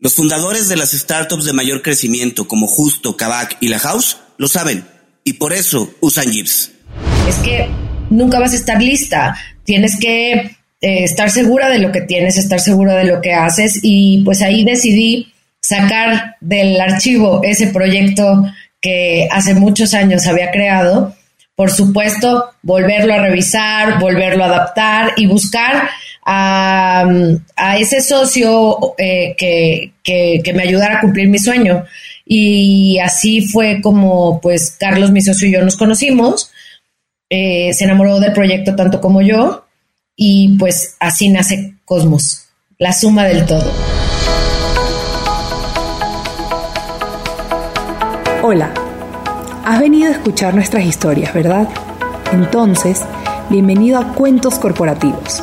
Los fundadores de las startups de mayor crecimiento como Justo, Kavak y La House lo saben y por eso usan Jeeps. Es que nunca vas a estar lista. Tienes que eh, estar segura de lo que tienes, estar segura de lo que haces y pues ahí decidí sacar del archivo ese proyecto que hace muchos años había creado por supuesto, volverlo a revisar, volverlo a adaptar y buscar a, ese socio eh, que, me ayudara a cumplir mi sueño. Y así fue como, pues, Carlos, mi socio y yo nos conocimos. Eh, se enamoró del proyecto tanto como yo. Y pues así nace Cosmos, la suma del todo. Hola. Has venido a escuchar nuestras historias, ¿verdad? Entonces, bienvenido a Cuentos Corporativos,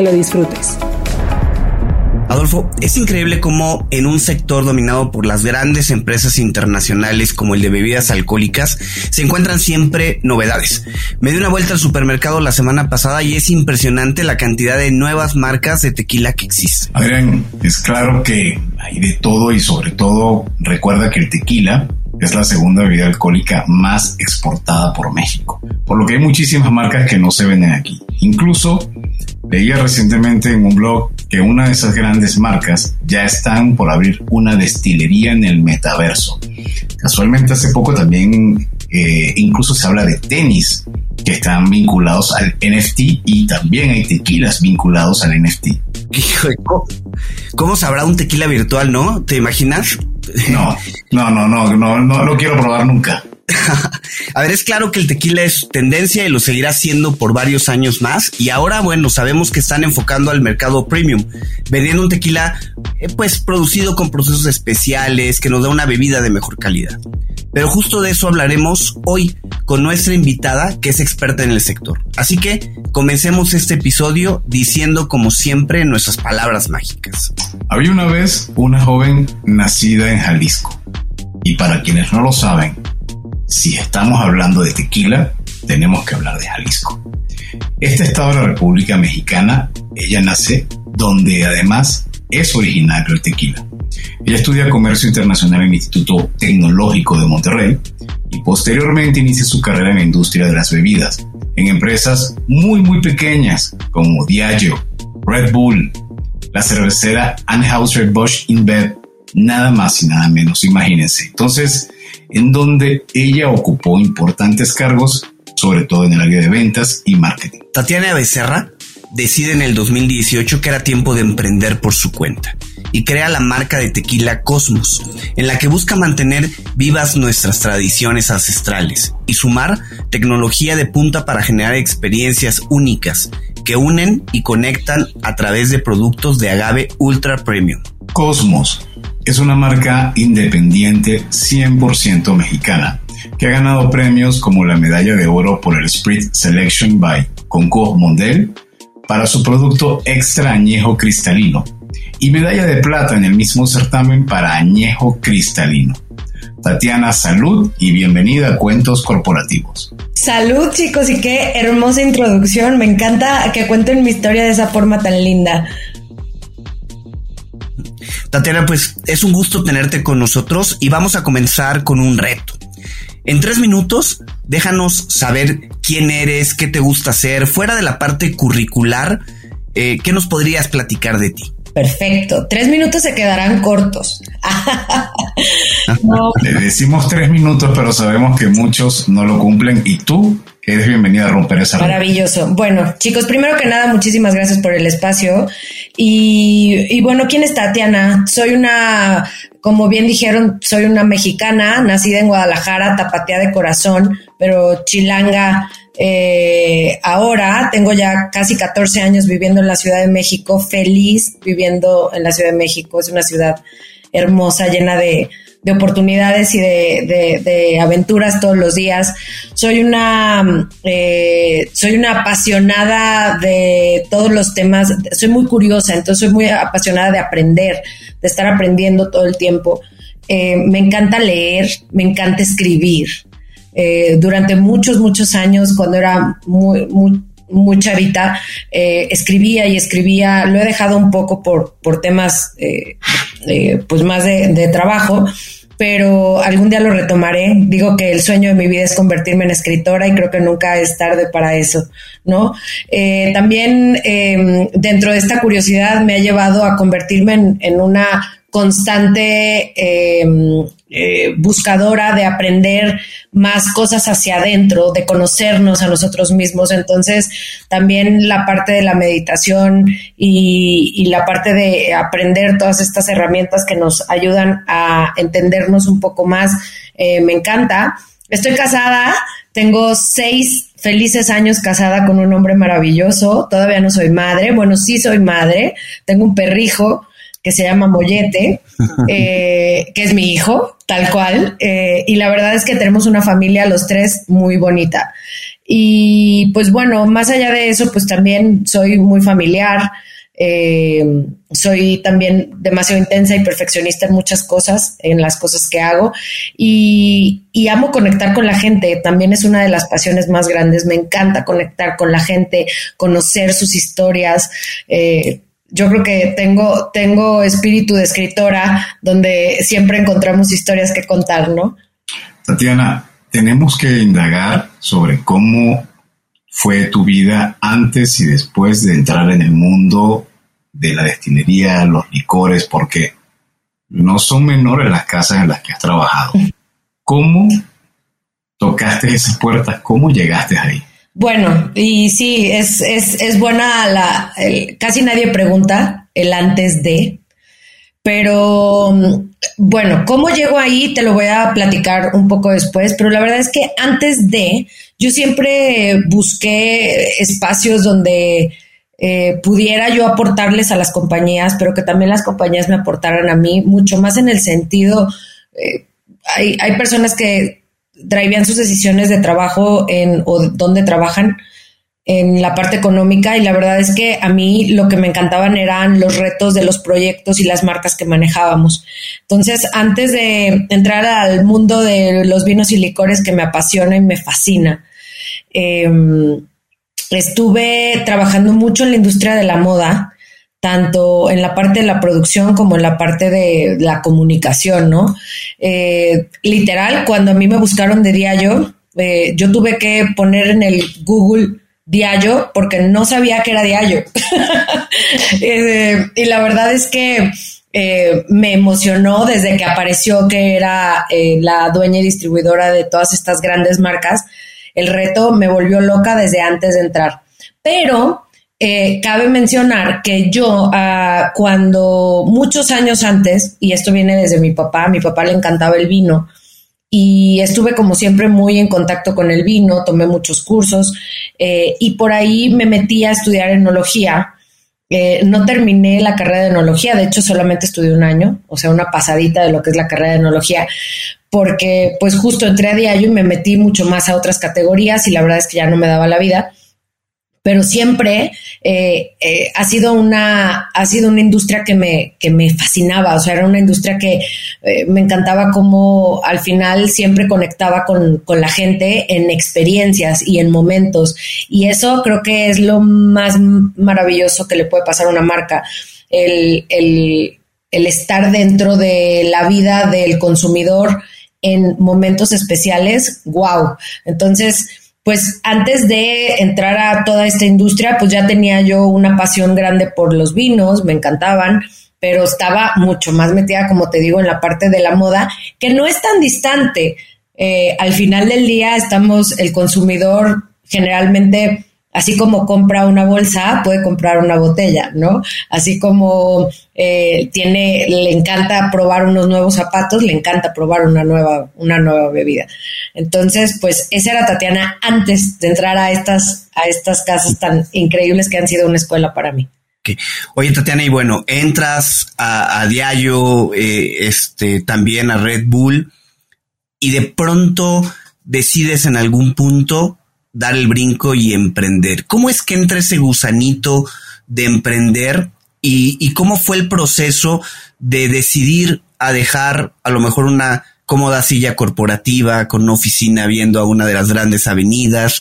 Que lo disfrutes. Adolfo, es increíble cómo en un sector dominado por las grandes empresas internacionales como el de bebidas alcohólicas se encuentran siempre novedades. Me di una vuelta al supermercado la semana pasada y es impresionante la cantidad de nuevas marcas de tequila que existen. Adrián, es claro que hay de todo y sobre todo recuerda que el tequila es la segunda bebida alcohólica más exportada por México, por lo que hay muchísimas marcas que no se venden aquí. Incluso Leía recientemente en un blog que una de esas grandes marcas ya están por abrir una destilería en el metaverso. Casualmente hace poco también eh, incluso se habla de tenis que están vinculados al NFT y también hay tequilas vinculados al NFT. ¿cómo, ¿cómo sabrá un tequila virtual, no? ¿Te imaginas? No, no, no, no, no, no lo quiero probar nunca. a ver, es claro que el tequila es tendencia y lo seguirá siendo por varios años más. Y ahora, bueno, sabemos que están enfocando al mercado premium, vendiendo un tequila, eh, pues, producido con procesos especiales, que nos da una bebida de mejor calidad. Pero justo de eso hablaremos hoy con nuestra invitada, que es experta en el sector. Así que comencemos este episodio diciendo, como siempre, nuestras palabras mágicas. Había una vez una joven nacida en Jalisco. Y para quienes no lo saben, si estamos hablando de tequila, tenemos que hablar de Jalisco. Este estado de la República Mexicana, ella nace donde además es originario el tequila. Ella estudia comercio internacional en el Instituto Tecnológico de Monterrey y posteriormente inicia su carrera en la industria de las bebidas, en empresas muy muy pequeñas como Diageo, Red Bull, la cervecera Anheuser-Busch InBev, nada más y nada menos, imagínense. Entonces, en donde ella ocupó importantes cargos, sobre todo en el área de ventas y marketing. Tatiana Becerra decide en el 2018 que era tiempo de emprender por su cuenta y crea la marca de tequila Cosmos, en la que busca mantener vivas nuestras tradiciones ancestrales y sumar tecnología de punta para generar experiencias únicas que unen y conectan a través de productos de agave ultra premium. Cosmos es una marca independiente 100% mexicana que ha ganado premios como la medalla de oro por el Sprit Selection by Concours Mondel para su producto extra añejo cristalino y medalla de plata en el mismo certamen para añejo cristalino. Tatiana, salud y bienvenida a Cuentos Corporativos. Salud chicos y qué hermosa introducción. Me encanta que cuenten mi historia de esa forma tan linda. Tatiana, pues es un gusto tenerte con nosotros y vamos a comenzar con un reto. En tres minutos, déjanos saber quién eres, qué te gusta hacer, fuera de la parte curricular, eh, ¿qué nos podrías platicar de ti? Perfecto. Tres minutos se quedarán cortos. Le decimos tres minutos, pero sabemos que muchos no lo cumplen y tú eres bienvenida a romper esa Maravilloso. Bueno, chicos, primero que nada, muchísimas gracias por el espacio. Y, y bueno, ¿quién es Tatiana? Soy una, como bien dijeron, soy una mexicana, nacida en Guadalajara, tapatía de corazón, pero chilanga eh, ahora tengo ya casi 14 años viviendo en la Ciudad de México, feliz viviendo en la Ciudad de México. Es una ciudad hermosa, llena de, oportunidades y de, aventuras todos los días. Soy una, eh, soy una apasionada de todos los temas. Soy muy curiosa, entonces soy muy apasionada de aprender, de estar aprendiendo todo el tiempo. Eh, me encanta leer, me encanta escribir. Eh, durante muchos, muchos años, cuando era muy, muy, chavita, eh, escribía y escribía, lo he dejado un poco por, por temas eh, pues más de, trabajo, pero algún día lo retomaré. Digo que el sueño de mi vida es convertirme en escritora y creo que nunca es tarde para eso, ¿no? también em, dentro de esta curiosidad me ha llevado a convertirme en, en una constante em, eh, buscadora de aprender más cosas hacia adentro, de conocernos a nosotros mismos. Entonces, también la parte de la meditación y, la parte de aprender todas estas herramientas que nos ayudan a entendernos un poco más, eh, me encanta. Estoy casada, tengo seis felices años casada con un hombre maravilloso, todavía no soy madre, bueno, sí soy madre, tengo un perrijo que se llama Mollete, eh, que es mi hijo, tal cual. Eh, y la verdad es que tenemos una familia, los tres, muy bonita. Y pues bueno, más allá de eso, pues también soy muy familiar. Eh, soy también demasiado intensa y perfeccionista en muchas cosas, en las cosas que hago y, amo conectar con la gente. También es una de las pasiones más grandes. Me encanta conectar con la gente, conocer sus historias. Eh, yo creo que tengo, tengo espíritu de escritora donde siempre encontramos historias que contar, ¿no? Tatiana, tenemos que indagar sobre cómo fue tu vida antes y después de entrar en el mundo de la destilería, los licores, porque no son menores las casas en las que has trabajado. ¿Cómo tocaste esas puertas? ¿Cómo llegaste ahí? Bueno, y sí, es, es, es buena la, casi nadie pregunta el antes de, pero bueno, ¿cómo llego ahí? Te lo voy a platicar un poco después, pero la verdad es que antes de, yo siempre busqué espacios donde eh, pudiera yo aportarles a las compañías, pero que también las compañías me aportaran a mí, mucho más en el sentido, eh, hay, hay personas que drivean sus decisiones de trabajo en o dónde trabajan en la parte económica y la verdad es que a mí lo que me encantaban eran los retos de los proyectos y las marcas que manejábamos. Entonces, antes de entrar al mundo de los vinos y licores que me apasiona y me fascina, em, estuve trabajando mucho en la industria de la moda tanto en la parte de la producción como en la parte de la comunicación, ¿no? Eh, literal, cuando a mí me buscaron de Diallo, eh, yo tuve que poner en el Google Diallo porque no sabía que era Diallo. Eh, y la verdad es que me emocionó desde que apareció que era la dueña y distribuidora de todas estas grandes marcas. El reto me volvió loca desde antes de entrar. Pero eh, cabe mencionar que yo, ah, cuando muchos años antes, y esto viene desde mi papá, a mi papá le encantaba el vino, y estuve como siempre muy en contacto con el vino, tomé muchos cursos, eh, y por ahí me metí a estudiar enología. Eh, no terminé la carrera de enología, de hecho solamente estudié un año, o sea, una pasadita de lo que es la carrera de enología, porque pues justo entré a diario y me metí mucho más a otras categorías y la verdad es que ya no me daba la vida pero siempre eh, eh, ha sido una ha sido una industria que me que me fascinaba. O sea era una industria que eh, me encantaba como al final siempre conectaba con, con, la gente en experiencias y en momentos. Y eso creo que es lo más maravilloso que le puede pasar a una marca el, el, el estar dentro de la vida del consumidor en momentos especiales. Wow entonces pues antes de entrar a toda esta industria, pues ya tenía yo una pasión grande por los vinos, me encantaban, pero estaba mucho más metida, como te digo, en la parte de la moda, que no es tan distante. Eh, al final del día estamos, el consumidor generalmente Así como compra una bolsa, puede comprar una botella, ¿no? Así como eh, tiene, le encanta probar unos nuevos zapatos, le encanta probar una nueva, una nueva bebida. Entonces, pues esa era Tatiana antes de entrar a estas, a estas casas tan increíbles que han sido una escuela para mí. Oye, Tatiana, y bueno, entras a, a eh, este, también a Red Bull, y de pronto decides en algún punto dar el brinco y emprender. ¿Cómo es que entra ese gusanito de emprender y, cómo fue el proceso de decidir a dejar a lo mejor una cómoda silla corporativa con una oficina viendo a una de las grandes avenidas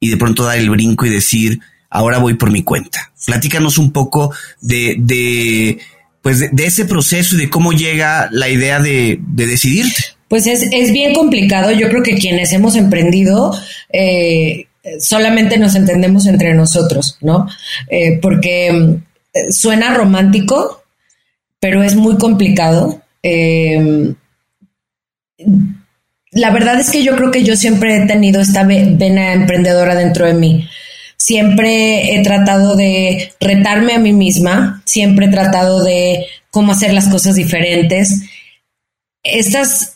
y de pronto dar el brinco y decir, ahora voy por mi cuenta. Platícanos un poco de, de pues de, ese proceso y de cómo llega la idea de, de decidirte. Pues es, es bien complicado. Yo creo que quienes hemos emprendido eh, solamente nos entendemos entre nosotros, ¿no? Eh, porque mm, suena romántico, pero es muy complicado. Eh, la verdad es que yo creo que yo siempre he tenido esta vena emprendedora dentro de mí. Siempre he tratado de retarme a mí misma, siempre he tratado de cómo hacer las cosas diferentes estas,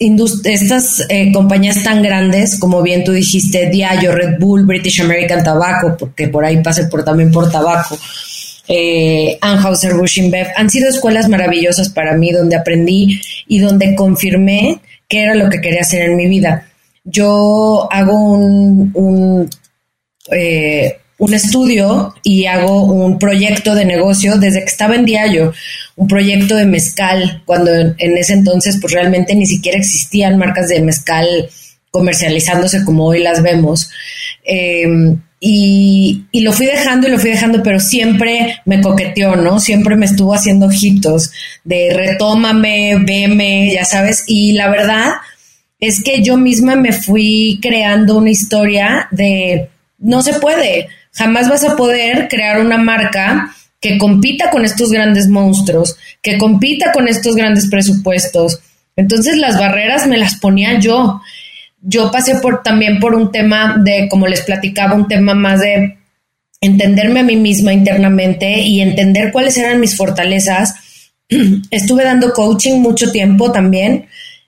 estas eh, compañías tan grandes, como bien tú dijiste, Diageo, Red Bull, British American Tobacco, porque por ahí pase por, también por tabaco, eh, Anheuser-Busch han sido escuelas maravillosas para mí, donde aprendí y donde confirmé qué era lo que quería hacer en mi vida. Yo hago un, un eh, un estudio y hago un proyecto de negocio desde que estaba en Diallo, un proyecto de mezcal, cuando en ese entonces pues realmente ni siquiera existían marcas de mezcal comercializándose como hoy las vemos. Em, y, y, lo fui dejando y lo fui dejando, pero siempre me coqueteó, ¿no? Siempre me estuvo haciendo ojitos de retómame, veme, ya sabes. Y la verdad es que yo misma me fui creando una historia de no se puede jamás vas a poder crear una marca que compita con estos grandes monstruos, que compita con estos grandes presupuestos. Entonces las barreras me las ponía yo. Yo pasé por también por un tema de, como les platicaba, un tema más de entenderme a mí misma internamente y entender cuáles eran mis fortalezas. Estuve dando coaching mucho tiempo también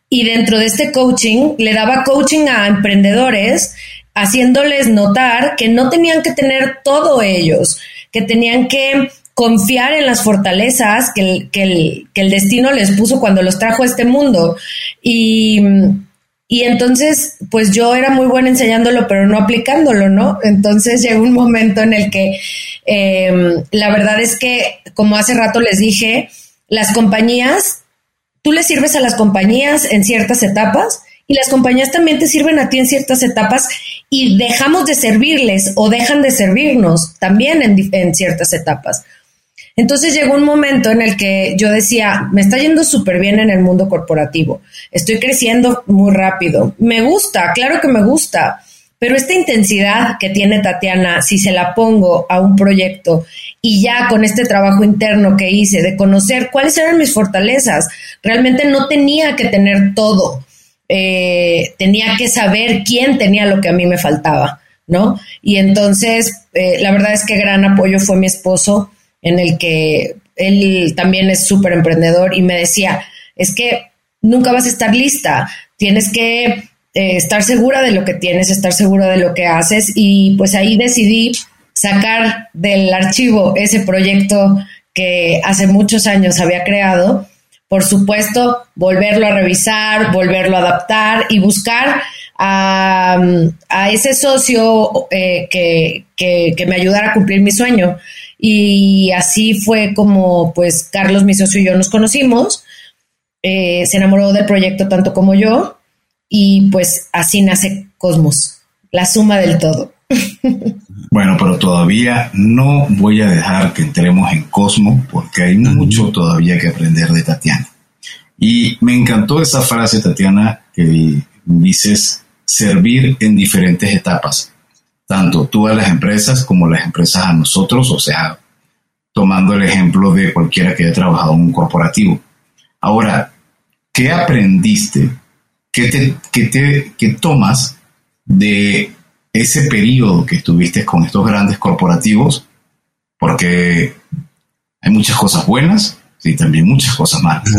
y dentro de este coaching le daba coaching a emprendedores haciéndoles notar que no tenían que tener todo ellos, que tenían que confiar en las fortalezas que el, que el, destino les puso cuando los trajo a este mundo. Y, entonces, pues yo era muy buena enseñándolo, pero no aplicándolo, ¿no? Entonces llegó un momento en el que em, la verdad es que, como hace rato les dije, las compañías, tú le sirves a las compañías en ciertas etapas y las compañías también te sirven a ti en ciertas etapas y dejamos de servirles o dejan de servirnos también en, ciertas etapas. Entonces llegó un momento en el que yo decía, me está yendo súper bien en el mundo corporativo, estoy creciendo muy rápido, me gusta, claro que me gusta, pero esta intensidad que tiene Tatiana, si se la pongo a un proyecto y ya con este trabajo interno que hice de conocer cuáles eran mis fortalezas, realmente no tenía que tener todo, eh, tenía que saber quién tenía lo que a mí me faltaba, ¿no? Y entonces, eh, la verdad es que gran apoyo fue mi esposo, en el que él también es súper emprendedor y me decía, es que nunca vas a estar lista, tienes que eh, estar segura de lo que tienes, estar segura de lo que haces y pues ahí decidí sacar del archivo ese proyecto que hace muchos años había creado, por supuesto, volverlo a revisar, volverlo a adaptar y buscar a, ese socio eh, que, que, me ayudara a cumplir mi sueño. Y así fue como, pues, Carlos, mi socio y yo nos conocimos. Eh, se enamoró del proyecto tanto como yo. Y pues así nace Cosmos, la suma del todo. Bueno, pero todavía no voy a dejar que entremos en Cosmos porque hay mucho todavía que aprender de Tatiana. Y me encantó esa frase, Tatiana, que dices servir en diferentes etapas tanto tú a las empresas como las empresas a nosotros, o sea, tomando el ejemplo de cualquiera que haya trabajado en un corporativo. Ahora, ¿qué aprendiste? ¿Qué, te, qué tomas de ese periodo que estuviste con estos grandes corporativos? Porque hay muchas cosas buenas y también muchas cosas malas.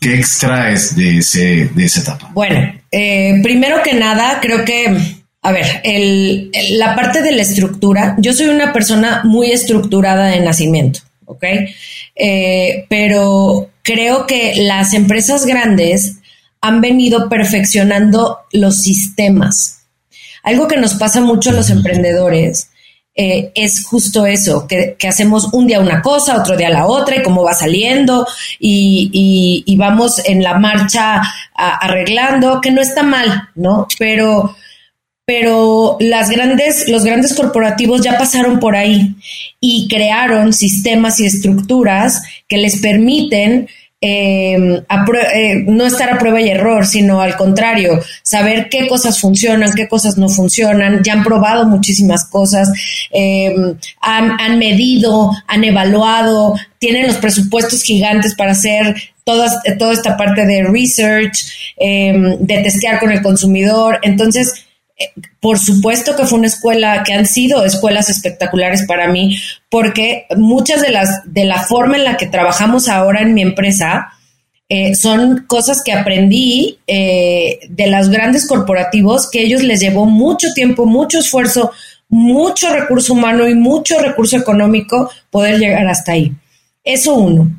¿Qué extraes de, ese, de esa etapa? Bueno, eh, primero que nada, creo que a ver, el, la parte de la estructura, yo soy una persona muy estructurada de nacimiento, ¿ok? Eh, pero creo que las empresas grandes han venido perfeccionando los sistemas. Algo que nos pasa mucho a los emprendedores eh, es justo eso, que, hacemos un día una cosa, otro día la otra, y cómo va saliendo, y, y, vamos en la marcha arreglando, que no está mal, ¿no? Pero pero las grandes, los grandes corporativos ya pasaron por ahí y crearon sistemas y estructuras que les permiten em, eh, no estar a prueba y error, sino al contrario, saber qué cosas funcionan, qué cosas no funcionan, ya han probado muchísimas cosas, em, han, medido, han evaluado, tienen los presupuestos gigantes para hacer toda esta parte de research, em, de testear con el consumidor. Entonces, por supuesto que fue una escuela que han sido escuelas espectaculares para mí, porque muchas de las de la forma en la que trabajamos ahora en mi empresa eh, son cosas que aprendí eh, de los grandes corporativos que ellos les llevó mucho tiempo, mucho esfuerzo, mucho recurso humano y mucho recurso económico poder llegar hasta ahí. Eso uno.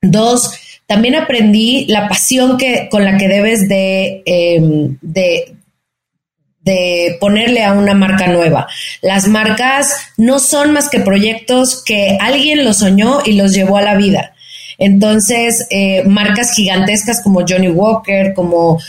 Dos, también aprendí la pasión que, con la que debes de, em, de, de ponerle a una marca nueva. Las marcas no son más que proyectos que alguien los soñó y los llevó a la vida. Entonces, eh, marcas gigantescas como Johnny Walker, como,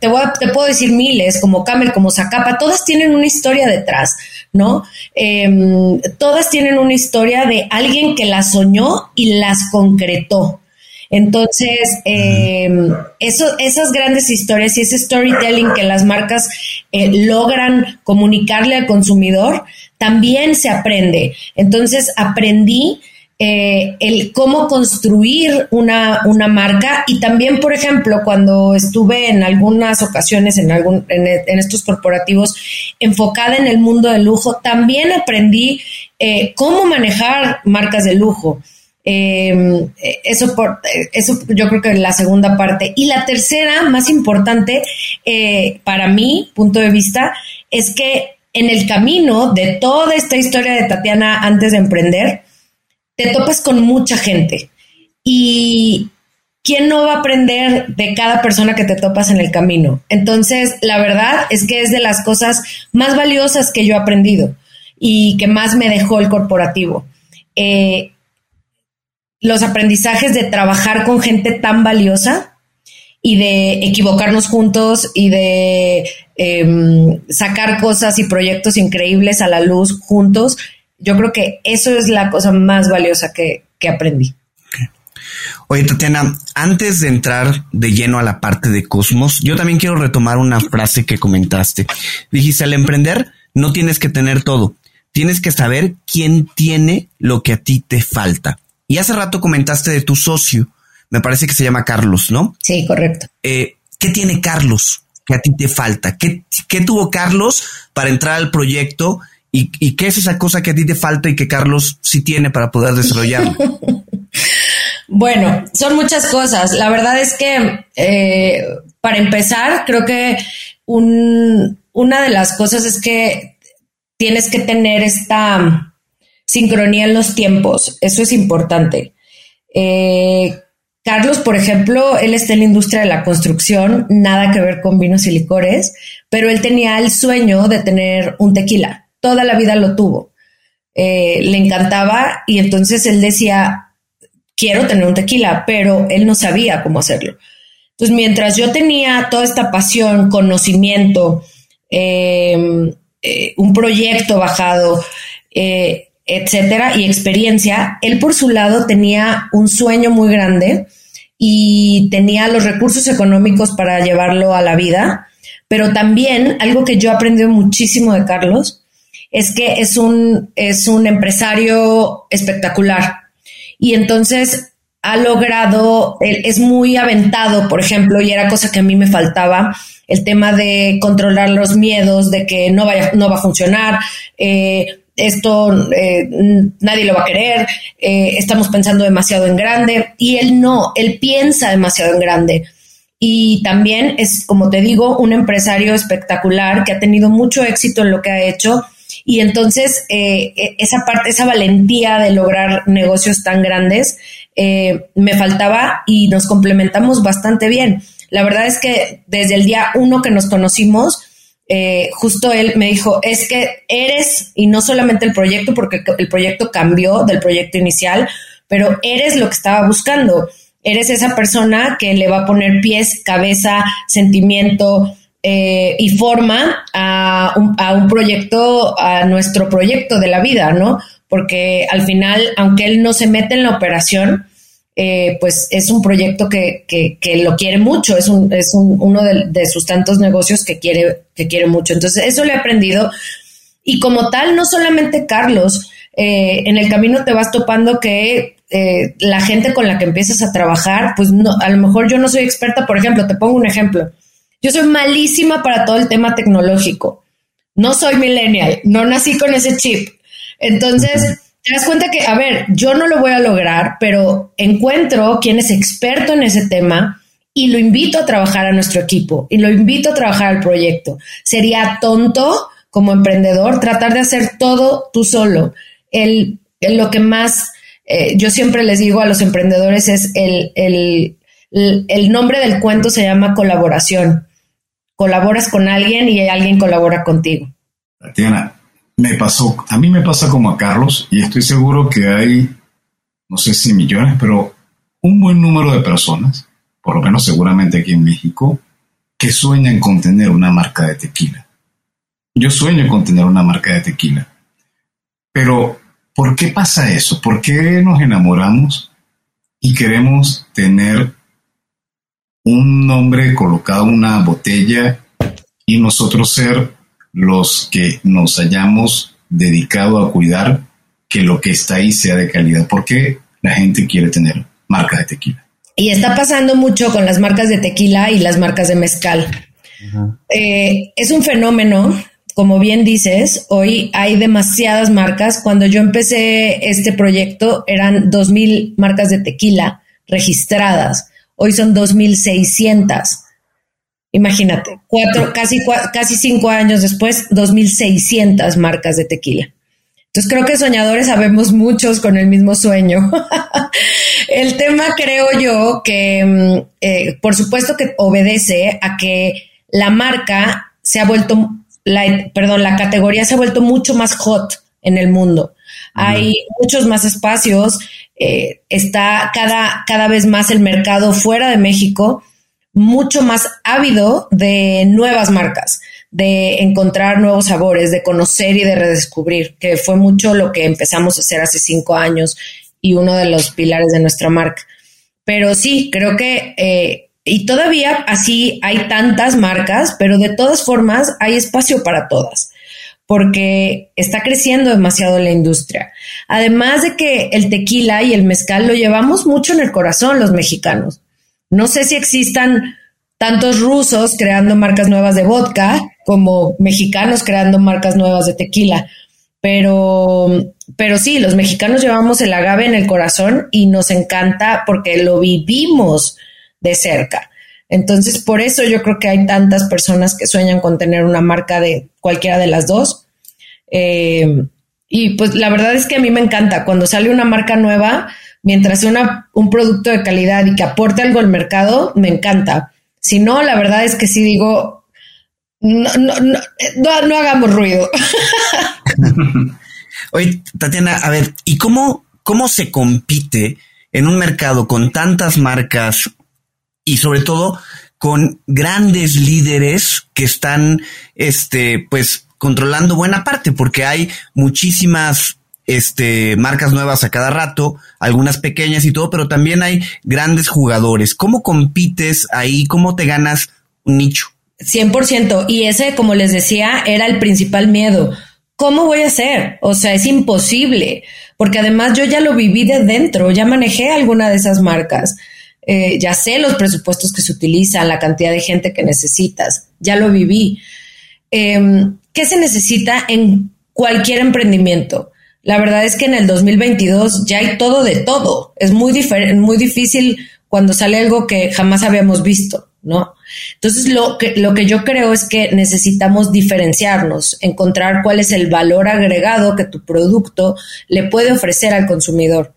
te, voy te puedo decir miles, como Camel, como Zacapa, todas tienen una historia detrás, ¿no? Em, todas tienen una historia de alguien que las soñó y las concretó. Entonces, em, eso, esas grandes historias y ese storytelling que las marcas eh, logran comunicarle al consumidor, también se aprende. Entonces, aprendí eh, el cómo construir una, una, marca y también, por ejemplo, cuando estuve en algunas ocasiones en, algún, en, estos corporativos enfocada en el mundo del lujo, también aprendí eh, cómo manejar marcas de lujo. Em, eso, por, eso yo creo que es la segunda parte. Y la tercera, más importante, eh, para mi punto de vista, es que en el camino de toda esta historia de Tatiana antes de emprender, te topas con mucha gente. Y ¿quién no va a aprender de cada persona que te topas en el camino? Entonces, la verdad es que es de las cosas más valiosas que yo he aprendido y que más me dejó el corporativo. Eh, los aprendizajes de trabajar con gente tan valiosa y de equivocarnos juntos y de em, sacar cosas y proyectos increíbles a la luz juntos, yo creo que eso es la cosa más valiosa que, aprendí. Oye, Tatiana, antes de entrar de lleno a la parte de Cosmos, yo también quiero retomar una frase que comentaste. Dijiste, al emprender no tienes que tener todo, tienes que saber quién tiene lo que a ti te falta. Y hace rato comentaste de tu socio, me parece que se llama Carlos, ¿no? Sí, correcto. Eh, ¿Qué tiene Carlos que a ti te falta? ¿Qué, qué tuvo Carlos para entrar al proyecto? ¿Y, ¿Y, qué es esa cosa que a ti te falta y que Carlos sí tiene para poder desarrollarlo? bueno, son muchas cosas. La verdad es que, eh, para empezar, creo que un, una de las cosas es que tienes que tener esta sincronía en los tiempos. Eso es importante. Eh, Carlos, por ejemplo, él está en la industria de la construcción, nada que ver con vinos y licores, pero él tenía el sueño de tener un tequila. Toda la vida lo tuvo. Eh, le encantaba y entonces él decía, quiero tener un tequila, pero él no sabía cómo hacerlo. Entonces, mientras yo tenía toda esta pasión, conocimiento, eh, un proyecto bajado, etcétera, y experiencia, él por su lado tenía un sueño muy grande y tenía los recursos económicos para llevarlo a la vida, pero también algo que yo aprendí muchísimo de Carlos es que es un, es un empresario espectacular. Y entonces ha logrado, es muy aventado, por ejemplo, y era cosa que a mí me faltaba, el tema de controlar los miedos, de que no, vaya, no va a funcionar, eh, esto eh, nadie lo va a querer, eh, estamos pensando demasiado en grande y él no, él piensa demasiado en grande. Y también es, como te digo, un empresario espectacular que ha tenido mucho éxito en lo que ha hecho. Y entonces eh, e, esa parte, esa valentía de lograr negocios tan grandes me faltaba y nos complementamos bastante bien. La verdad es que desde el día uno que nos conocimos, eh, justo él me dijo, es que eres, y no solamente el proyecto, porque el proyecto cambió del proyecto inicial, pero eres lo que estaba buscando. Eres esa persona que le va a poner pies, cabeza, sentimiento eh, y forma a un, a un proyecto, a nuestro proyecto de la vida, ¿no? Porque al final, aunque él no se mete en la operación, eh, pues es un proyecto que, lo quiere mucho, es, un, es uno de, sus tantos negocios que quiere, que quiere mucho. Entonces, eso le he aprendido. Y como tal, no solamente Carlos, eh, en el camino te vas topando que eh, la gente con la que empiezas a trabajar, pues no, a lo mejor yo no soy experta, por ejemplo, te pongo un ejemplo. Yo soy malísima para todo el tema tecnológico. No soy millennial, no nací con ese chip. Entonces, te das cuenta que, a ver, yo no lo voy a lograr, pero encuentro quien es experto en ese tema y lo invito a trabajar a nuestro equipo y lo invito a trabajar al proyecto. Sería tonto como emprendedor tratar de hacer todo tú solo. El, lo que más eh, yo siempre les digo a los emprendedores es el, el, el nombre del cuento se llama colaboración. Colaboras con alguien y alguien colabora contigo. Tatiana, me pasó, a mí me pasa como a Carlos, y estoy seguro que hay, no sé si millones, pero un buen número de personas, por lo menos seguramente aquí en México, que sueñan con tener una marca de tequila. Yo sueño con tener una marca de tequila. Pero, ¿por qué pasa eso? ¿Por qué nos enamoramos y queremos tener un nombre colocado una botella y nosotros ser los que nos hayamos dedicado a cuidar que lo que está ahí sea de calidad, porque la gente quiere tener marcas de tequila. Y está pasando mucho con las marcas de tequila y las marcas de mezcal. Eh, es un fenómeno, como bien dices, hoy hay demasiadas marcas. Cuando yo empecé este proyecto eran 2.000 marcas de tequila registradas, hoy son 2.600. Imagínate, cuatro, casi, casi cinco años después, 2.600 marcas de tequila. Entonces creo que soñadores sabemos muchos con el mismo sueño. el tema creo yo que, mm, eh, por supuesto que obedece a que la marca se ha vuelto, la, perdón, la categoría se ha vuelto mucho más hot en el mundo. Hay muchos más espacios, eh, está cada, cada vez más el mercado fuera de México mucho más ávido de nuevas marcas, de encontrar nuevos sabores, de conocer y de redescubrir, que fue mucho lo que empezamos a hacer hace cinco años y uno de los pilares de nuestra marca. Pero sí, creo que, eh, y todavía así hay tantas marcas, pero de todas formas hay espacio para todas porque está creciendo demasiado la industria. Además de que el tequila y el mezcal lo llevamos mucho en el corazón los mexicanos. No sé si existan tantos rusos creando marcas nuevas de vodka como mexicanos creando marcas nuevas de tequila. Pero, pero sí, los mexicanos llevamos el agave en el corazón y nos encanta porque lo vivimos de cerca. Entonces, por eso yo creo que hay tantas personas que sueñan con tener una marca de cualquiera de las dos. Eh, y pues la verdad es que a mí me encanta cuando sale una marca nueva, mientras sea un producto de calidad y que aporte algo al mercado, me encanta. Si no, la verdad es que sí digo, no, no, no, no hagamos ruido. Oye, Tatiana, a ver, ¿y cómo, cómo se compite en un mercado con tantas marcas y sobre todo con grandes líderes que están, este, pues, controlando buena parte, porque hay muchísimas este, marcas nuevas a cada rato, algunas pequeñas y todo, pero también hay grandes jugadores. ¿Cómo compites ahí? ¿Cómo te ganas un nicho? 100%. Y ese, como les decía, era el principal miedo. ¿Cómo voy a hacer? O sea, es imposible, porque además yo ya lo viví de dentro, ya manejé alguna de esas marcas. Eh, ya sé los presupuestos que se utilizan, la cantidad de gente que necesitas, ya lo viví. Em, ¿Qué se necesita en cualquier emprendimiento? La verdad es que en el 2022 ya hay todo de todo. Es muy, muy difícil cuando sale algo que jamás habíamos visto, ¿no? Entonces, lo que, lo que yo creo es que necesitamos diferenciarnos, encontrar cuál es el valor agregado que tu producto le puede ofrecer al consumidor.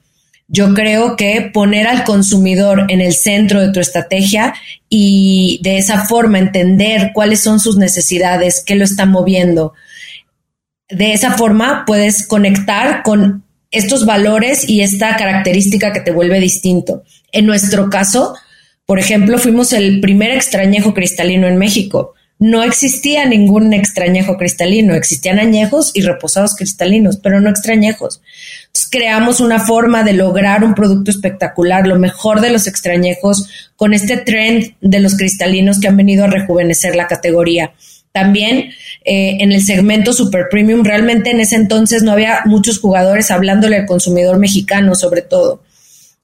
Yo creo que poner al consumidor en el centro de tu estrategia y de esa forma entender cuáles son sus necesidades, qué lo está moviendo. De esa forma puedes conectar con estos valores y esta característica que te vuelve distinto. En nuestro caso, por ejemplo, fuimos el primer extrañejo cristalino en México no existía ningún extrañejo cristalino, existían añejos y reposados cristalinos, pero no extrañejos. Entonces, creamos una forma de lograr un producto espectacular, lo mejor de los extrañejos, con este trend de los cristalinos que han venido a rejuvenecer la categoría. También eh, en el segmento super premium, realmente en ese entonces no había muchos jugadores hablándole al consumidor mexicano, sobre todo.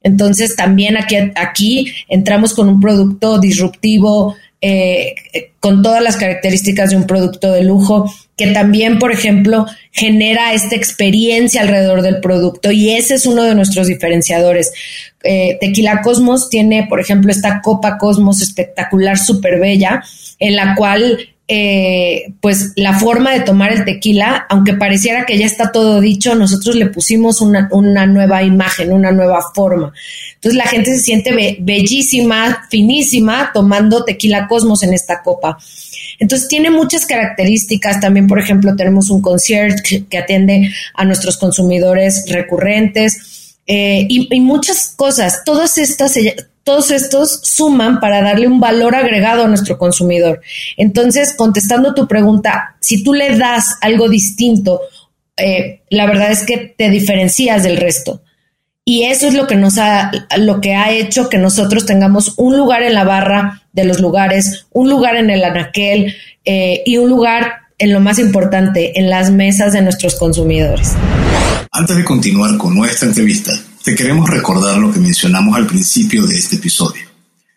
Entonces también aquí, aquí entramos con un producto disruptivo, eh, con todas las características de un producto de lujo, que también, por ejemplo, genera esta experiencia alrededor del producto y ese es uno de nuestros diferenciadores. Eh, Tequila Cosmos tiene, por ejemplo, esta copa Cosmos espectacular, súper bella, en la cual eh, pues la forma de tomar el tequila, aunque pareciera que ya está todo dicho, nosotros le pusimos una, nueva imagen, una nueva forma. Entonces la gente se siente bellísima, finísima, tomando tequila Cosmos en esta copa. Entonces tiene muchas características. También, por ejemplo, tenemos un concierge que, atiende a nuestros consumidores recurrentes. Eh, y, muchas cosas. Todas estas, todos estos suman para darle un valor agregado a nuestro consumidor. Entonces, contestando tu pregunta, si tú le das algo distinto, eh, la verdad es que te diferencias del resto. Y eso es lo que nos ha, lo que ha hecho que nosotros tengamos un lugar en la barra de los lugares, un lugar en el anaquel eh, y un lugar en lo más importante, en las mesas de nuestros consumidores. Antes de continuar con nuestra entrevista, te queremos recordar lo que mencionamos al principio de este episodio.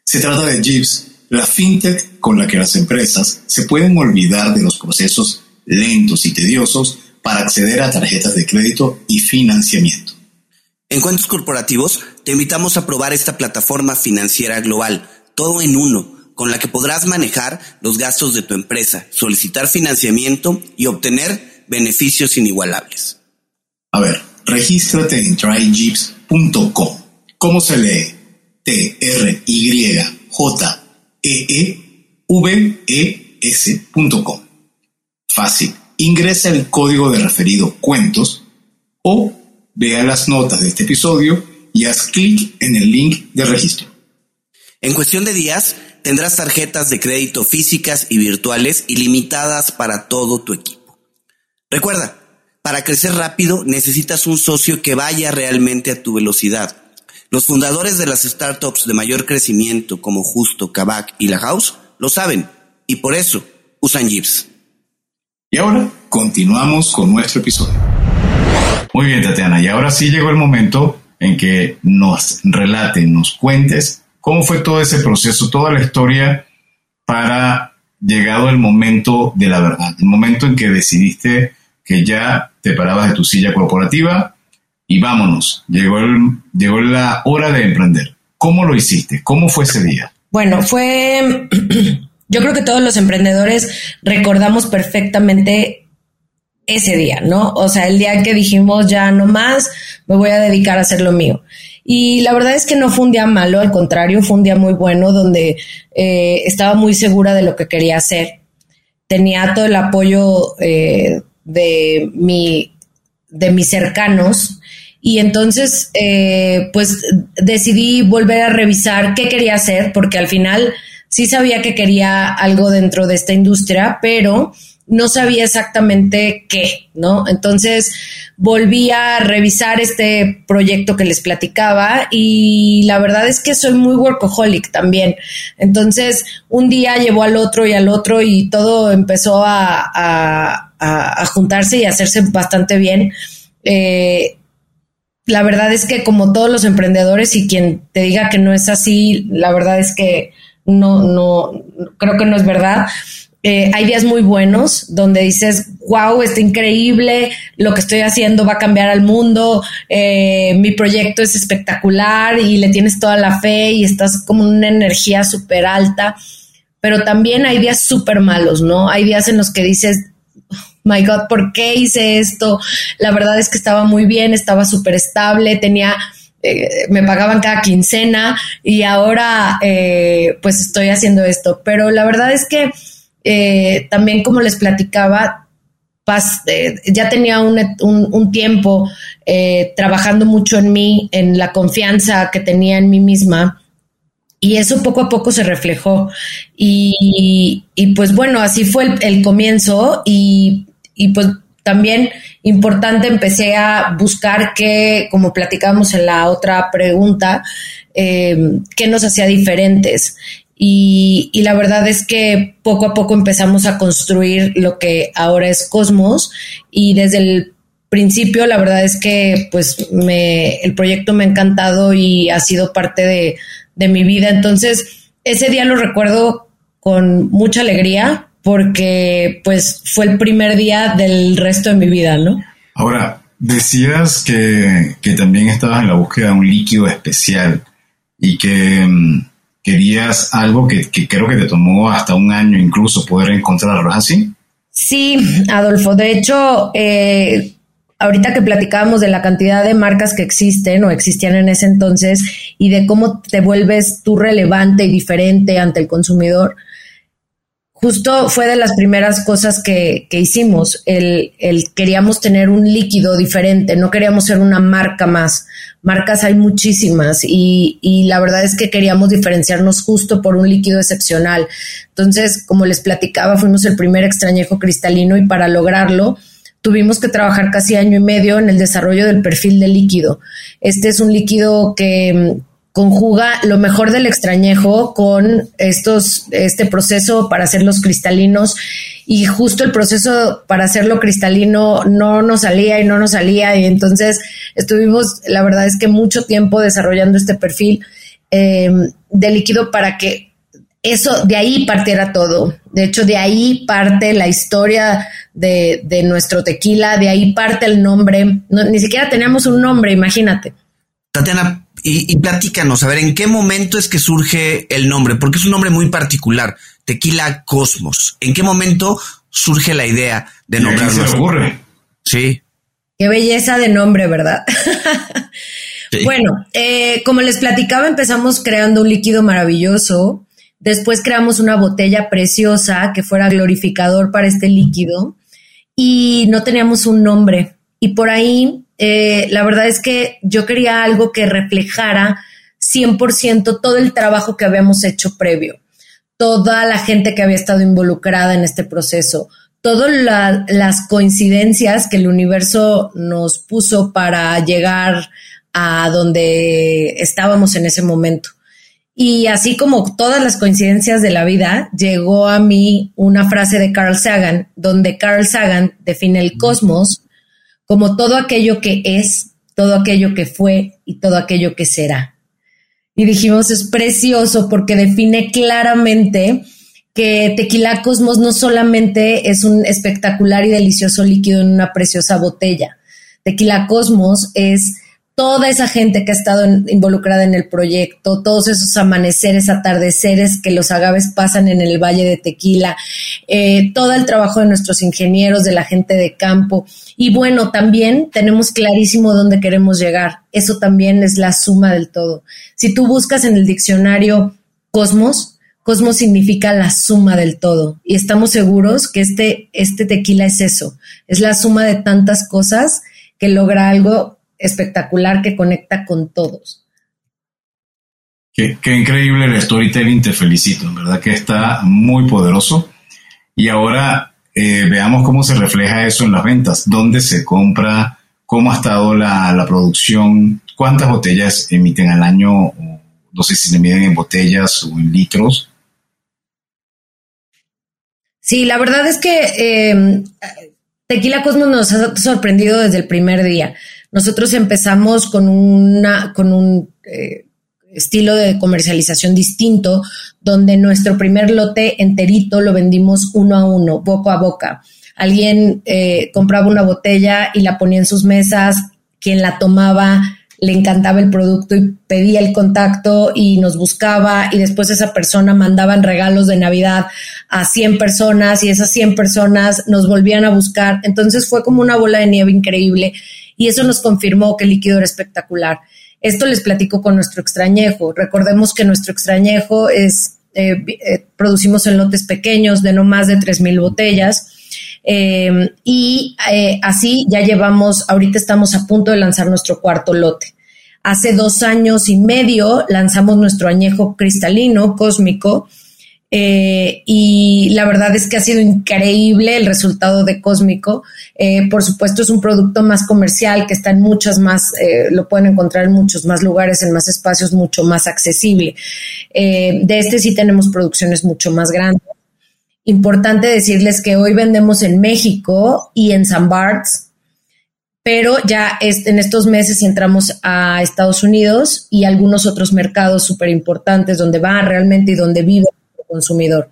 Se trata de Jeeves, la fintech con la que las empresas se pueden olvidar de los procesos lentos y tediosos para acceder a tarjetas de crédito y financiamiento. En Cuentos Corporativos te invitamos a probar esta plataforma financiera global, todo en uno, con la que podrás manejar los gastos de tu empresa, solicitar financiamiento y obtener beneficios inigualables. A ver, regístrate en tryjeeps.com. ¿Cómo se lee? T-R-Y-J-E-E-V-E-S.com. Fácil. Ingresa el código de referido cuentos o vea las notas de este episodio y haz clic en el link de registro. En cuestión de días, tendrás tarjetas de crédito físicas y virtuales ilimitadas para todo tu equipo. Recuerda, para crecer rápido necesitas un socio que vaya realmente a tu velocidad. Los fundadores de las startups de mayor crecimiento como Justo, Kavak y La House lo saben y por eso usan Jeeps. Y ahora continuamos con nuestro episodio. Muy bien, Tatiana, y ahora sí llegó el momento en que nos relaten, nos cuentes cómo fue todo ese proceso, toda la historia para llegado el momento de la verdad, el momento en que decidiste que ya te parabas de tu silla corporativa y vámonos, llegó, llegó la hora de emprender. ¿Cómo lo hiciste? ¿Cómo fue ese día? Bueno, fue, yo creo que todos los emprendedores recordamos perfectamente ese día, ¿no? O sea, el día que dijimos ya no más, me voy a dedicar a hacer lo mío. Y la verdad es que no fue un día malo, al contrario, fue un día muy bueno donde eh, estaba muy segura de lo que quería hacer. Tenía todo el apoyo eh, de, mi, de mis cercanos y entonces eh, pues decidí volver a revisar qué quería hacer porque al final sí sabía que quería algo dentro de esta industria, pero no sabía exactamente qué, ¿no? Entonces volví a revisar este proyecto que les platicaba y la verdad es que soy muy workaholic también. Entonces un día llevó al otro y al otro y todo empezó a, juntarse y a hacerse bastante bien. Eh, la verdad es que como todos los emprendedores y quien te diga que no es así, la verdad es que no, no, creo que no es verdad. Eh, hay días muy buenos donde dices, wow, está increíble, lo que estoy haciendo va a cambiar al mundo, eh, mi proyecto es espectacular y le tienes toda la fe y estás como una energía súper alta, pero también hay días súper malos, ¿no? Hay días en los que dices, my God, ¿por qué hice esto? La verdad es que estaba muy bien, estaba súper estable, tenía... Eh, me pagaban cada quincena y ahora pues estoy haciendo esto. Pero la verdad es que eh, también como les platicaba, eh, ya tenía un, tiempo eh, trabajando mucho en mí, en la confianza que tenía en mí misma. Y eso poco a poco se reflejó. Y, pues bueno, así fue el, comienzo. Y, pues también importante, empecé a buscar qué, como platicamos en la otra pregunta, qué nos hacía diferentes. Y, la verdad es que poco a poco empezamos a construir lo que ahora es Cosmos y desde el principio la verdad es que pues me, el proyecto me ha encantado y ha sido parte de, de mi vida. Entonces, ese día lo recuerdo con mucha alegría porque pues fue el primer día del resto de mi vida, ¿no? Ahora, decías que, que también estabas en la búsqueda de un líquido especial y que mm, querías algo que, creo que te tomó hasta un año incluso poder encontrarlo, así? Sí, Adolfo. De hecho, eh, ahorita que platicábamos de la cantidad de marcas que existen o existían en ese entonces y de cómo te vuelves tú relevante y diferente ante el consumidor, justo fue de las primeras cosas que, hicimos. El, queríamos tener un líquido diferente, no queríamos ser una marca más. Marcas hay muchísimas y, y, la verdad es que queríamos diferenciarnos justo por un líquido excepcional. Entonces, como les platicaba, fuimos el primer extrañejo cristalino y para lograrlo tuvimos que trabajar casi año y medio en el desarrollo del perfil de líquido. Este es un líquido que, conjuga lo mejor del extrañejo con estos, este proceso para hacerlos cristalinos y justo el proceso para hacerlo cristalino no nos salía y no nos salía y entonces estuvimos, la verdad es que mucho tiempo desarrollando este perfil em, de líquido para que eso, de ahí partiera todo. De hecho, de ahí parte la historia de, de nuestro tequila, de ahí parte el nombre. ni siquiera teníamos un nombre, imagínate. Tatiana, y, platícanos, a ver, ¿en qué momento es que surge el nombre? Porque es un nombre muy particular, Tequila Cosmos. ¿En qué momento surge la idea de nombrarlo? se ocurre? Sí. Qué belleza de nombre, ¿verdad? Bueno, eh, como les platicaba, empezamos creando un líquido maravilloso. Después creamos una botella preciosa que fuera glorificador para este líquido y no teníamos un nombre. Y por ahí eh, la verdad es que yo quería algo que reflejara 100% todo el trabajo que habíamos hecho previo, toda la gente que había estado involucrada en este proceso, todas las coincidencias que el universo nos puso para llegar a donde estábamos en ese momento. Y así como todas las coincidencias de la vida, llegó a mí una frase de Carl Sagan, donde Carl Sagan define el cosmos como todo aquello que es, todo aquello que fue y todo aquello que será. Y dijimos, es precioso porque define claramente que Tequila Cosmos no solamente es un espectacular y delicioso líquido en una preciosa botella. Tequila Cosmos es toda esa gente que ha estado involucrada en el proyecto, todos esos amaneceres, atardeceres que los agaves pasan en el Valle de Tequila, eh, todo el trabajo de nuestros ingenieros, de la gente de campo. Y bueno, también tenemos clarísimo dónde queremos llegar. Eso también es la suma del todo. Si tú buscas en el diccionario Cosmos, Cosmos significa la suma del todo. Y estamos seguros que este, este tequila es eso. Es la suma de tantas cosas que logra algo espectacular que conecta con todos. Qué, increíble el storytelling, te felicito, en verdad que está muy poderoso. Y ahora eh, veamos cómo se refleja eso en las ventas, dónde se compra, cómo ha estado la, la producción, cuántas botellas emiten al año, no sé si se miden en botellas o en litros. Sí, la verdad es que eh, Tequila Cosmos nos ha sorprendido desde el primer día. Nosotros empezamos con un eh, estilo de comercialización distinto, donde nuestro primer lote enterito lo vendimos uno a uno, boca a boca. Alguien eh, compraba una botella y la ponía en sus mesas, quien la tomaba le encantaba el producto y pedía el contacto y nos buscaba y después esa persona mandaban regalos de Navidad a 100 personas y esas 100 personas nos volvían a buscar. Entonces fue como una bola de nieve increíble y eso nos confirmó que el líquido era espectacular. Esto les platico con nuestro extrañejo. Recordemos que nuestro extrañejo es, eh, eh, producimos en lotes pequeños de no más de 3.000 botellas. Eh, y así ya llevamos, ahorita estamos a punto de lanzar nuestro cuarto lote. Hace dos años y medio lanzamos nuestro añejo cristalino cósmico, eh, y la verdad es que ha sido increíble el resultado de Cósmico. Eh, por supuesto, es un producto más comercial que está en muchas más, eh, lo pueden encontrar en muchos más lugares, en más espacios, mucho más accesible. de este sí tenemos producciones mucho más grandes. Importante decirles que hoy vendemos en México y en San Barts, pero ya en estos meses entramos a Estados Unidos y algunos otros mercados súper importantes donde va realmente y donde vive consumidor.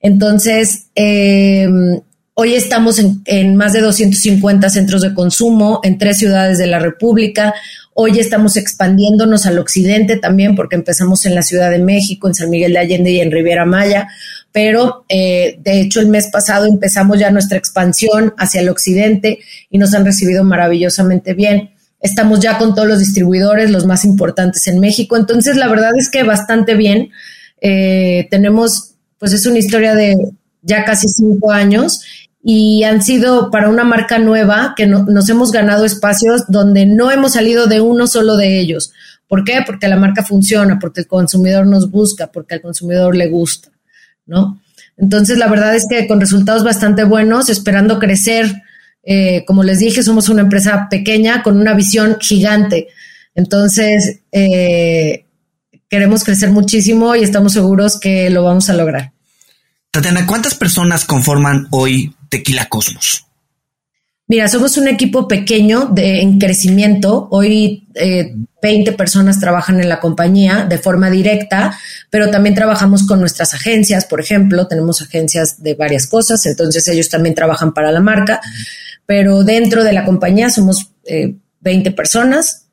Entonces, em, hoy estamos en, más de 250 centros de consumo en tres ciudades de la República. Hoy estamos expandiéndonos al occidente también porque empezamos en la Ciudad de México, en San Miguel de Allende y en Riviera Maya, pero eh, de hecho el mes pasado empezamos ya nuestra expansión hacia el occidente y nos han recibido maravillosamente bien. Estamos ya con todos los distribuidores, los más importantes en México, entonces la verdad es que bastante bien. Eh, tenemos, pues es una historia de ya casi cinco años y han sido para una marca nueva que nos hemos ganado espacios donde no hemos salido de uno solo de ellos. ¿Por qué? Porque la marca funciona, porque el consumidor nos busca, porque al consumidor le gusta, ¿no? Entonces, la verdad es que con resultados bastante buenos, esperando crecer, eh, como les dije, somos una empresa pequeña con una visión gigante. Entonces, eh, queremos crecer muchísimo y estamos seguros que lo vamos a lograr. Tatiana, ¿cuántas personas conforman hoy Tequila Cosmos? Mira, somos un equipo pequeño de, en crecimiento. Hoy 20 eh, personas trabajan en la compañía de forma directa, pero también trabajamos con nuestras agencias, por ejemplo, tenemos agencias de varias cosas, entonces ellos también trabajan para la marca, pero dentro de la compañía somos 20 eh, personas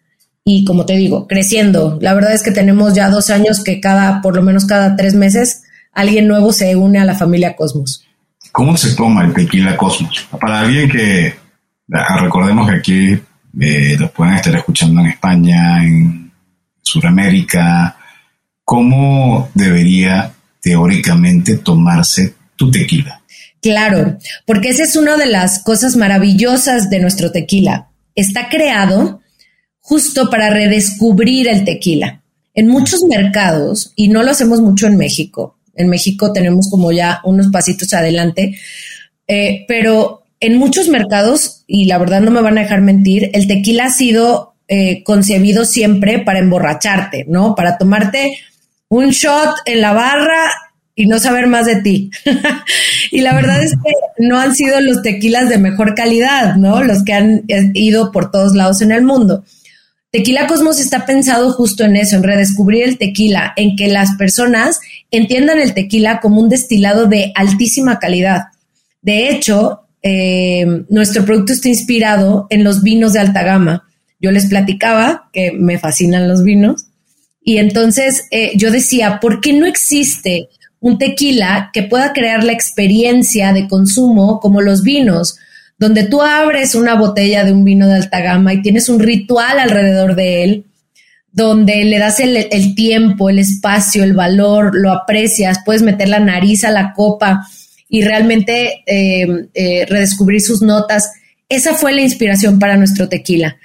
y como te digo, creciendo. La verdad es que tenemos ya dos años que cada, por lo menos cada tres meses, alguien nuevo se une a la familia Cosmos. ¿Cómo se toma el tequila Cosmos? Para alguien que, ah, recordemos que aquí eh, los pueden estar escuchando en España, en Sudamérica, ¿cómo debería teóricamente tomarse tu tequila? Claro, porque esa es una de las cosas maravillosas de nuestro tequila. Está creado justo para redescubrir el tequila. En muchos mercados, y no lo hacemos mucho en México, en México tenemos como ya unos pasitos adelante, eh, pero en muchos mercados, y la verdad no me van a dejar mentir, el tequila ha sido eh, concebido siempre para emborracharte, ¿no? Para tomarte un shot en la barra y no saber más de ti. y la verdad es que no han sido los tequilas de mejor calidad, ¿no? Los que han eh, ido por todos lados en el mundo. Tequila Cosmos está pensado justo en eso, en redescubrir el tequila, en que las personas entiendan el tequila como un destilado de altísima calidad. De hecho, eh, nuestro producto está inspirado en los vinos de alta gama. Yo les platicaba que me fascinan los vinos y entonces eh, yo decía, ¿por qué no existe un tequila que pueda crear la experiencia de consumo como los vinos? donde tú abres una botella de un vino de alta gama y tienes un ritual alrededor de él, donde le das el, tiempo, el espacio, el valor, lo aprecias, puedes meter la nariz a la copa y realmente eh, eh, redescubrir sus notas. Esa fue la inspiración para nuestro tequila.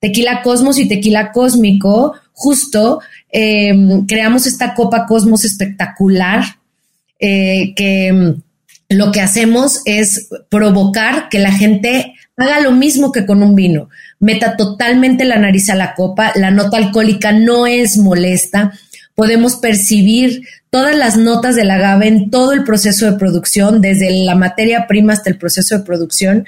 Tequila Cosmos y Tequila Cósmico, justo eh, creamos esta copa Cosmos espectacular que lo que hacemos es provocar que la gente haga lo mismo que con un vino. Meta totalmente la nariz a la copa, la nota alcohólica no es molesta, podemos percibir todas las notas del agave en todo el proceso de producción, desde la materia prima hasta el proceso de producción.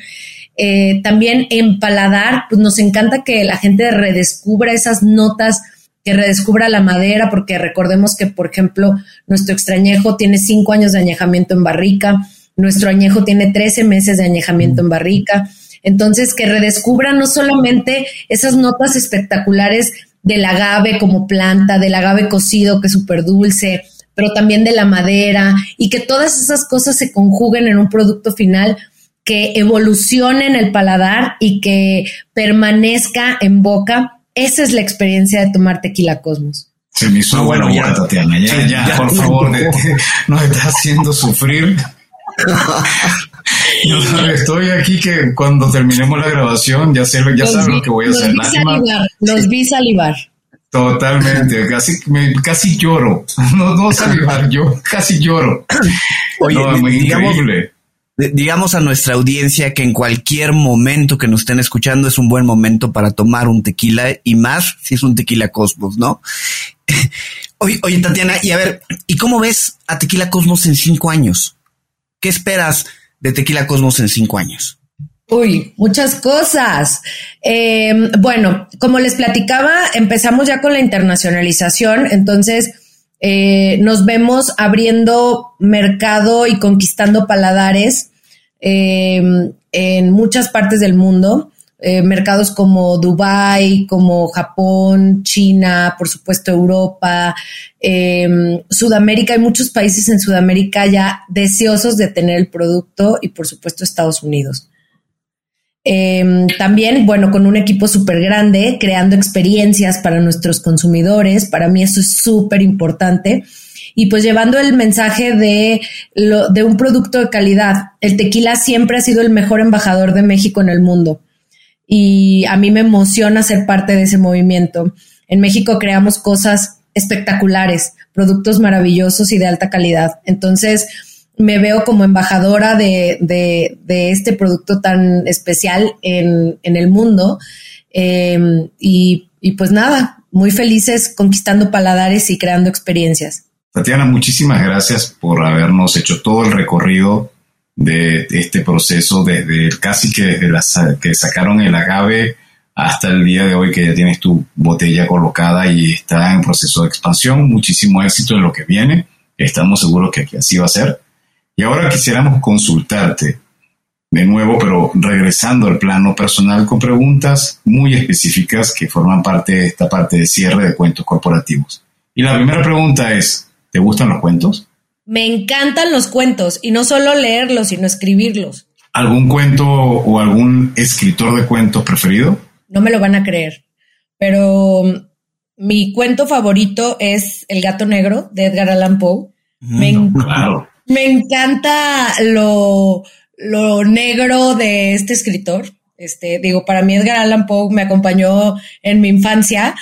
Eh, también en paladar, pues nos encanta que la gente redescubra esas notas que redescubra la madera, porque recordemos que, por ejemplo, nuestro extrañejo tiene cinco años de añejamiento en barrica, nuestro añejo tiene 13 meses de añejamiento en barrica. Entonces, que redescubra no solamente esas notas espectaculares del agave como planta, del agave cocido que es súper dulce, pero también de la madera y que todas esas cosas se conjuguen en un producto final que evolucione en el paladar y que permanezca en boca esa es la experiencia de tomar tequila Cosmos. Se me hizo bueno, ya, Tatiana. Ya, ya, por favor, nos está haciendo sufrir. Yo estoy aquí que cuando terminemos la grabación ya sé, ya saben lo que voy a hacer. Vi salivar, los vi salivar. Totalmente, casi, casi lloro. No, no salivar, yo casi lloro. Oye, increíble digamos a nuestra audiencia que en cualquier momento que nos estén escuchando es un buen momento para tomar un tequila y más si es un tequila Cosmos, ¿no? oye, oye, Tatiana, y a ver, ¿y cómo ves a Tequila Cosmos en cinco años? ¿Qué esperas de Tequila Cosmos en cinco años? Uy, muchas cosas. Em, bueno, como les platicaba, empezamos ya con la internacionalización, entonces eh, nos vemos abriendo mercado y conquistando paladares em, en muchas partes del mundo. Eh, mercados como Dubai, como Japón, China, por supuesto Europa, em, Sudamérica. Hay muchos países en Sudamérica ya deseosos de tener el producto y por supuesto Estados Unidos. Em, también, bueno, con un equipo súper grande, creando experiencias para nuestros consumidores. Para mí eso es súper importante. Y pues llevando el mensaje de, lo, de un producto de calidad. El tequila siempre ha sido el mejor embajador de México en el mundo. Y a mí me emociona ser parte de ese movimiento. En México creamos cosas espectaculares, productos maravillosos y de alta calidad. Entonces, me veo como embajadora de, de, este producto tan especial en, en el mundo. Em, y, y pues nada, muy felices conquistando paladares y creando experiencias. Tatiana, muchísimas gracias por habernos hecho todo el recorrido de este proceso desde casi que desde la, que sacaron el agave hasta el día de hoy que ya tienes tu botella colocada y está en proceso de expansión. Muchísimo éxito en lo que viene. Estamos seguros que así va a ser. Y ahora quisiéramos consultarte de nuevo, pero regresando al plano personal con preguntas muy específicas que forman parte de esta parte de cierre de cuentos corporativos. Y la primera pregunta es, ¿te gustan los cuentos? Me encantan los cuentos y no solo leerlos, sino escribirlos. ¿Algún cuento o algún escritor de cuentos preferido? No me lo van a creer, pero mi cuento favorito es El gato negro de Edgar Allan Poe. Mm, claro. Me encanta lo, lo negro de este escritor. Este, digo, para mí Edgar Allan Poe me acompañó en mi infancia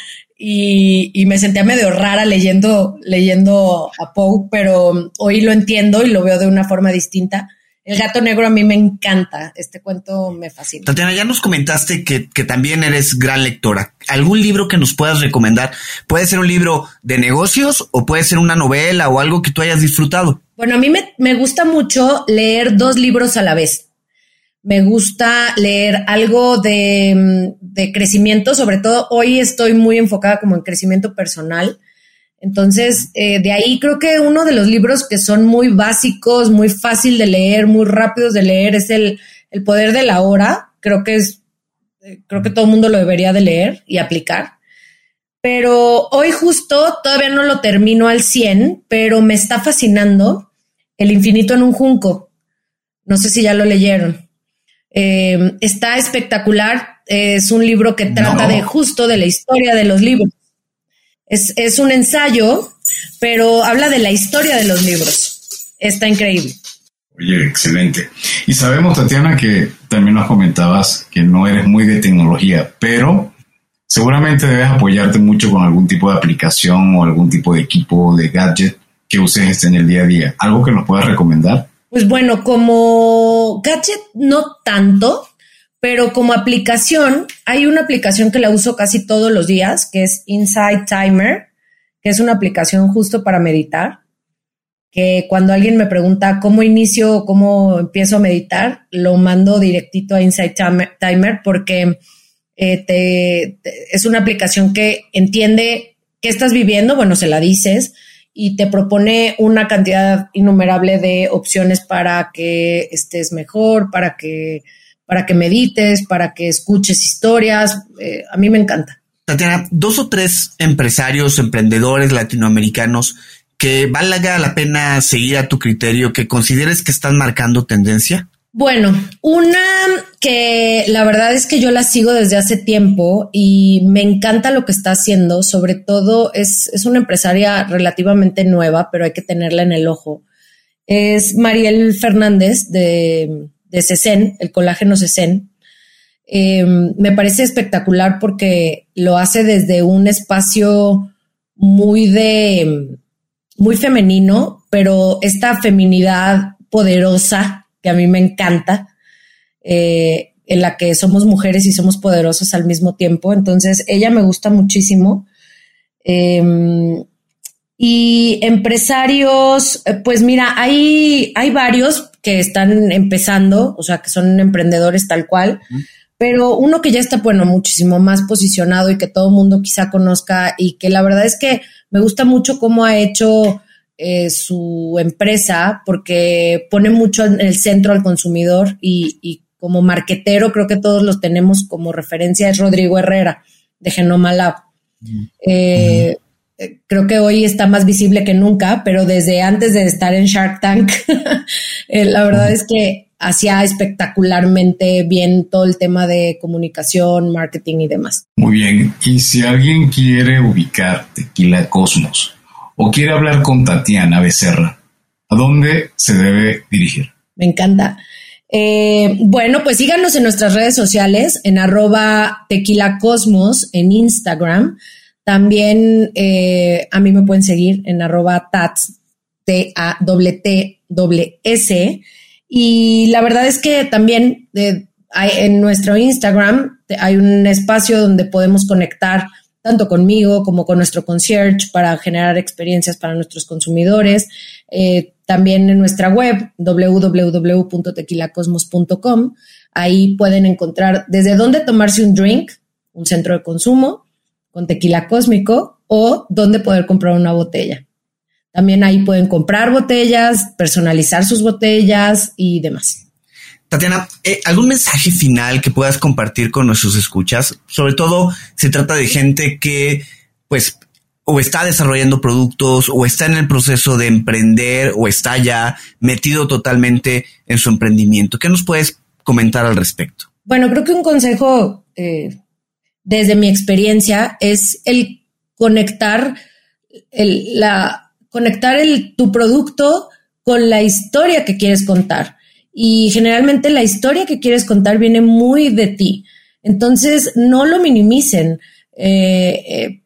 y, y, me sentía medio rara leyendo, leyendo a Poe, pero hoy lo entiendo y lo veo de una forma distinta. El gato negro a mí me encanta, este cuento me fascina. Tatiana, ya nos comentaste que, que, también eres gran lectora. ¿Algún libro que nos puedas recomendar? Puede ser un libro de negocios o puede ser una novela o algo que tú hayas disfrutado. Bueno, a mí me, me gusta mucho leer dos libros a la vez. Me gusta leer algo de, de crecimiento, sobre todo hoy estoy muy enfocada como en crecimiento personal Entonces, eh, de ahí creo que uno de los libros que son muy básicos, muy fácil de leer, muy rápidos de leer, es el, el Poder de la Hora. Creo que es, eh, creo que todo el mundo lo debería de leer y aplicar. Pero hoy justo todavía no lo termino al 100, pero me está fascinando El infinito en un junco. No sé si ya lo leyeron. Eh, está espectacular. Es un libro que trata de justo de la historia de los libros. Es, es un ensayo, pero habla de la historia de los libros. Está increíble. Oye, excelente. Y sabemos, Tatiana, que también nos comentabas que no eres muy de tecnología, pero seguramente debes apoyarte mucho con algún tipo de aplicación o algún tipo de equipo de gadget que uses en el día a día. ¿Algo que nos puedas recomendar? Pues bueno, como gadget no tanto, pero como aplicación, hay una aplicación que la uso casi todos los días, que es Insight Timer, que es una aplicación justo para meditar, que cuando alguien me pregunta cómo inicio o cómo empiezo a meditar, lo mando directito a Insight Timer porque eh, es una aplicación que entiende qué estás viviendo, bueno, se la dices, y te propone una cantidad innumerable de opciones para que estés mejor, para que, para que medites, para que escuches historias. Eh, a mí me encanta. Tatiana, dos o tres empresarios, emprendedores latinoamericanos que valga la pena seguir a tu criterio, que consideres que están marcando tendencia. Bueno, una que la verdad es que yo la sigo desde hace tiempo y me encanta lo que está haciendo, sobre todo es, es una empresaria relativamente nueva, pero hay que tenerla en el ojo. Es Mariel Fernández de, de el colágeno CECEN. Em, me parece espectacular porque lo hace desde un espacio muy de, muy femenino, pero esta feminidad poderosa que a mí me encanta, eh, en la que somos mujeres y somos poderosas al mismo tiempo. Entonces, ella me gusta muchísimo. Em, y empresarios, eh, pues mira, hay, hay varios que están empezando, o sea, que son emprendedores tal cual, pero uno que ya está, bueno, muchísimo más posicionado y que todo el mundo quizá conozca y que la verdad es que me gusta mucho cómo ha hecho eh, su empresa porque pone mucho en el centro al consumidor y, como marquetero creo que todos los tenemos como referencia es Rodrigo Herrera de Genoma Lab. Eh, eh, creo que hoy está más visible que nunca, pero desde antes de estar en Shark Tank, la verdad es que hacía espectacularmente bien todo el tema de comunicación, marketing y demás. Muy bien. Y si alguien quiere ubicar Tequila Cosmos, o quiere hablar con Tatiana Becerra, ¿a dónde se debe dirigir? Me encanta. Eh, bueno, pues síganos en nuestras redes sociales, en arroba tequila cosmos en Instagram. También eh, a mí me pueden seguir en arroba tats, t a t t s Y la verdad es que también eh, en nuestro Instagram hay un espacio donde podemos conectar tanto conmigo como con nuestro concierge para generar experiencias para nuestros consumidores. Eh, también en nuestra web www.tequilacosmos.com. Ahí pueden encontrar desde dónde tomarse un drink, un centro de consumo con tequila cósmico o dónde poder comprar una botella. También ahí pueden comprar botellas, personalizar sus botellas y demás. Tatiana, eh, ¿algún mensaje final que puedas compartir con nuestros escuchas? Sobre todo, se trata de gente que, pues, o está desarrollando productos, o está en el proceso de emprender, o está ya metido totalmente en su emprendimiento. ¿Qué nos puedes comentar al respecto? Bueno, creo que un consejo, eh, desde mi experiencia, es el conectar la, conectar el, tu producto con la historia que quieres contar y generalmente la historia que quieres contar viene muy de ti. Entonces, no lo minimicen. Eh, eh,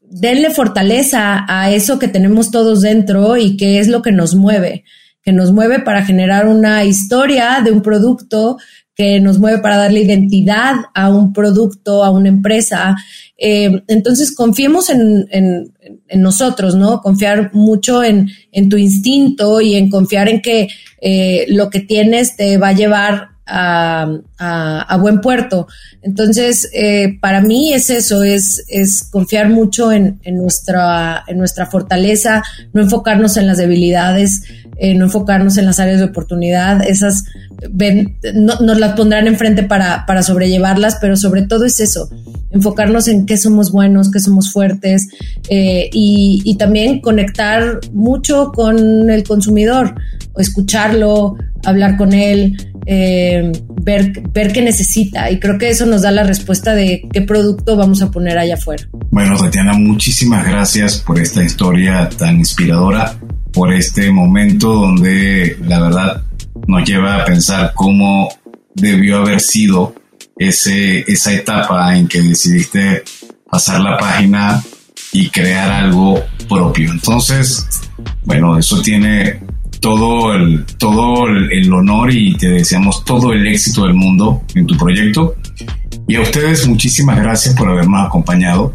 denle fortaleza a eso que tenemos todos dentro y que es lo que nos mueve, que nos mueve para generar una historia de un producto, que nos mueve para darle identidad a un producto, a una empresa. Eh, entonces, confiemos en, en, nosotros, ¿no? Confiar mucho en, en, tu instinto y en confiar en que eh, lo que tienes te va a llevar a, buen puerto. Entonces, eh, para mí es eso, es, es confiar mucho en, nuestra, en nuestra fortaleza, no enfocarnos en las debilidades, eh, no enfocarnos en las áreas de oportunidad, esas ven, no, nos las pondrán enfrente para, para sobrellevarlas, pero sobre todo es eso, enfocarnos en qué somos buenos, qué somos fuertes eh, y, también conectar mucho con el consumidor, escucharlo, hablar con él, eh, ver, ver qué necesita. Y creo que eso nos da la respuesta de qué producto vamos a poner allá afuera. Bueno, Tatiana, muchísimas gracias por esta historia tan inspiradora, por este momento donde la verdad nos lleva a pensar cómo debió haber sido ese, esa etapa en que decidiste pasar la página y crear algo propio. Entonces, bueno, eso tiene todo el, todo el honor y te deseamos todo el éxito del mundo en tu proyecto. Y a ustedes muchísimas gracias por habernos acompañado.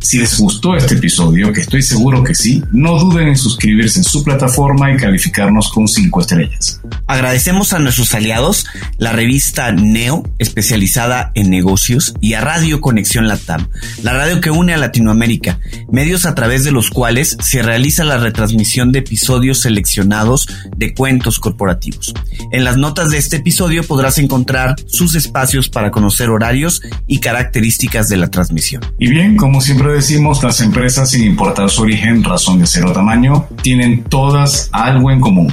Si les gustó este episodio, que estoy seguro que sí, no duden en suscribirse en su plataforma y calificarnos con 5 estrellas. Agradecemos a nuestros aliados, la revista Neo, especializada en negocios, y a Radio Conexión Latam, la radio que une a Latinoamérica, medios a través de los cuales se realiza la retransmisión de episodios seleccionados de cuentos corporativos. En las notas de este episodio podrás encontrar sus espacios para conocer horarios y características de la transmisión. Y bien, como siempre decimos, las empresas, sin importar su origen, razón de ser o tamaño, tienen todas algo en común.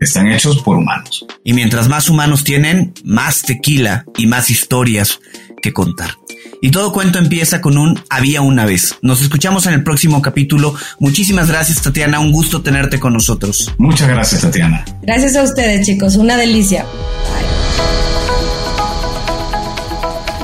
Están hechos por humanos. Y mientras más humanos tienen, más tequila y más historias que contar. Y todo cuento empieza con un había una vez. Nos escuchamos en el próximo capítulo. Muchísimas gracias, Tatiana. Un gusto tenerte con nosotros. Muchas gracias, Tatiana. Gracias a ustedes, chicos. Una delicia.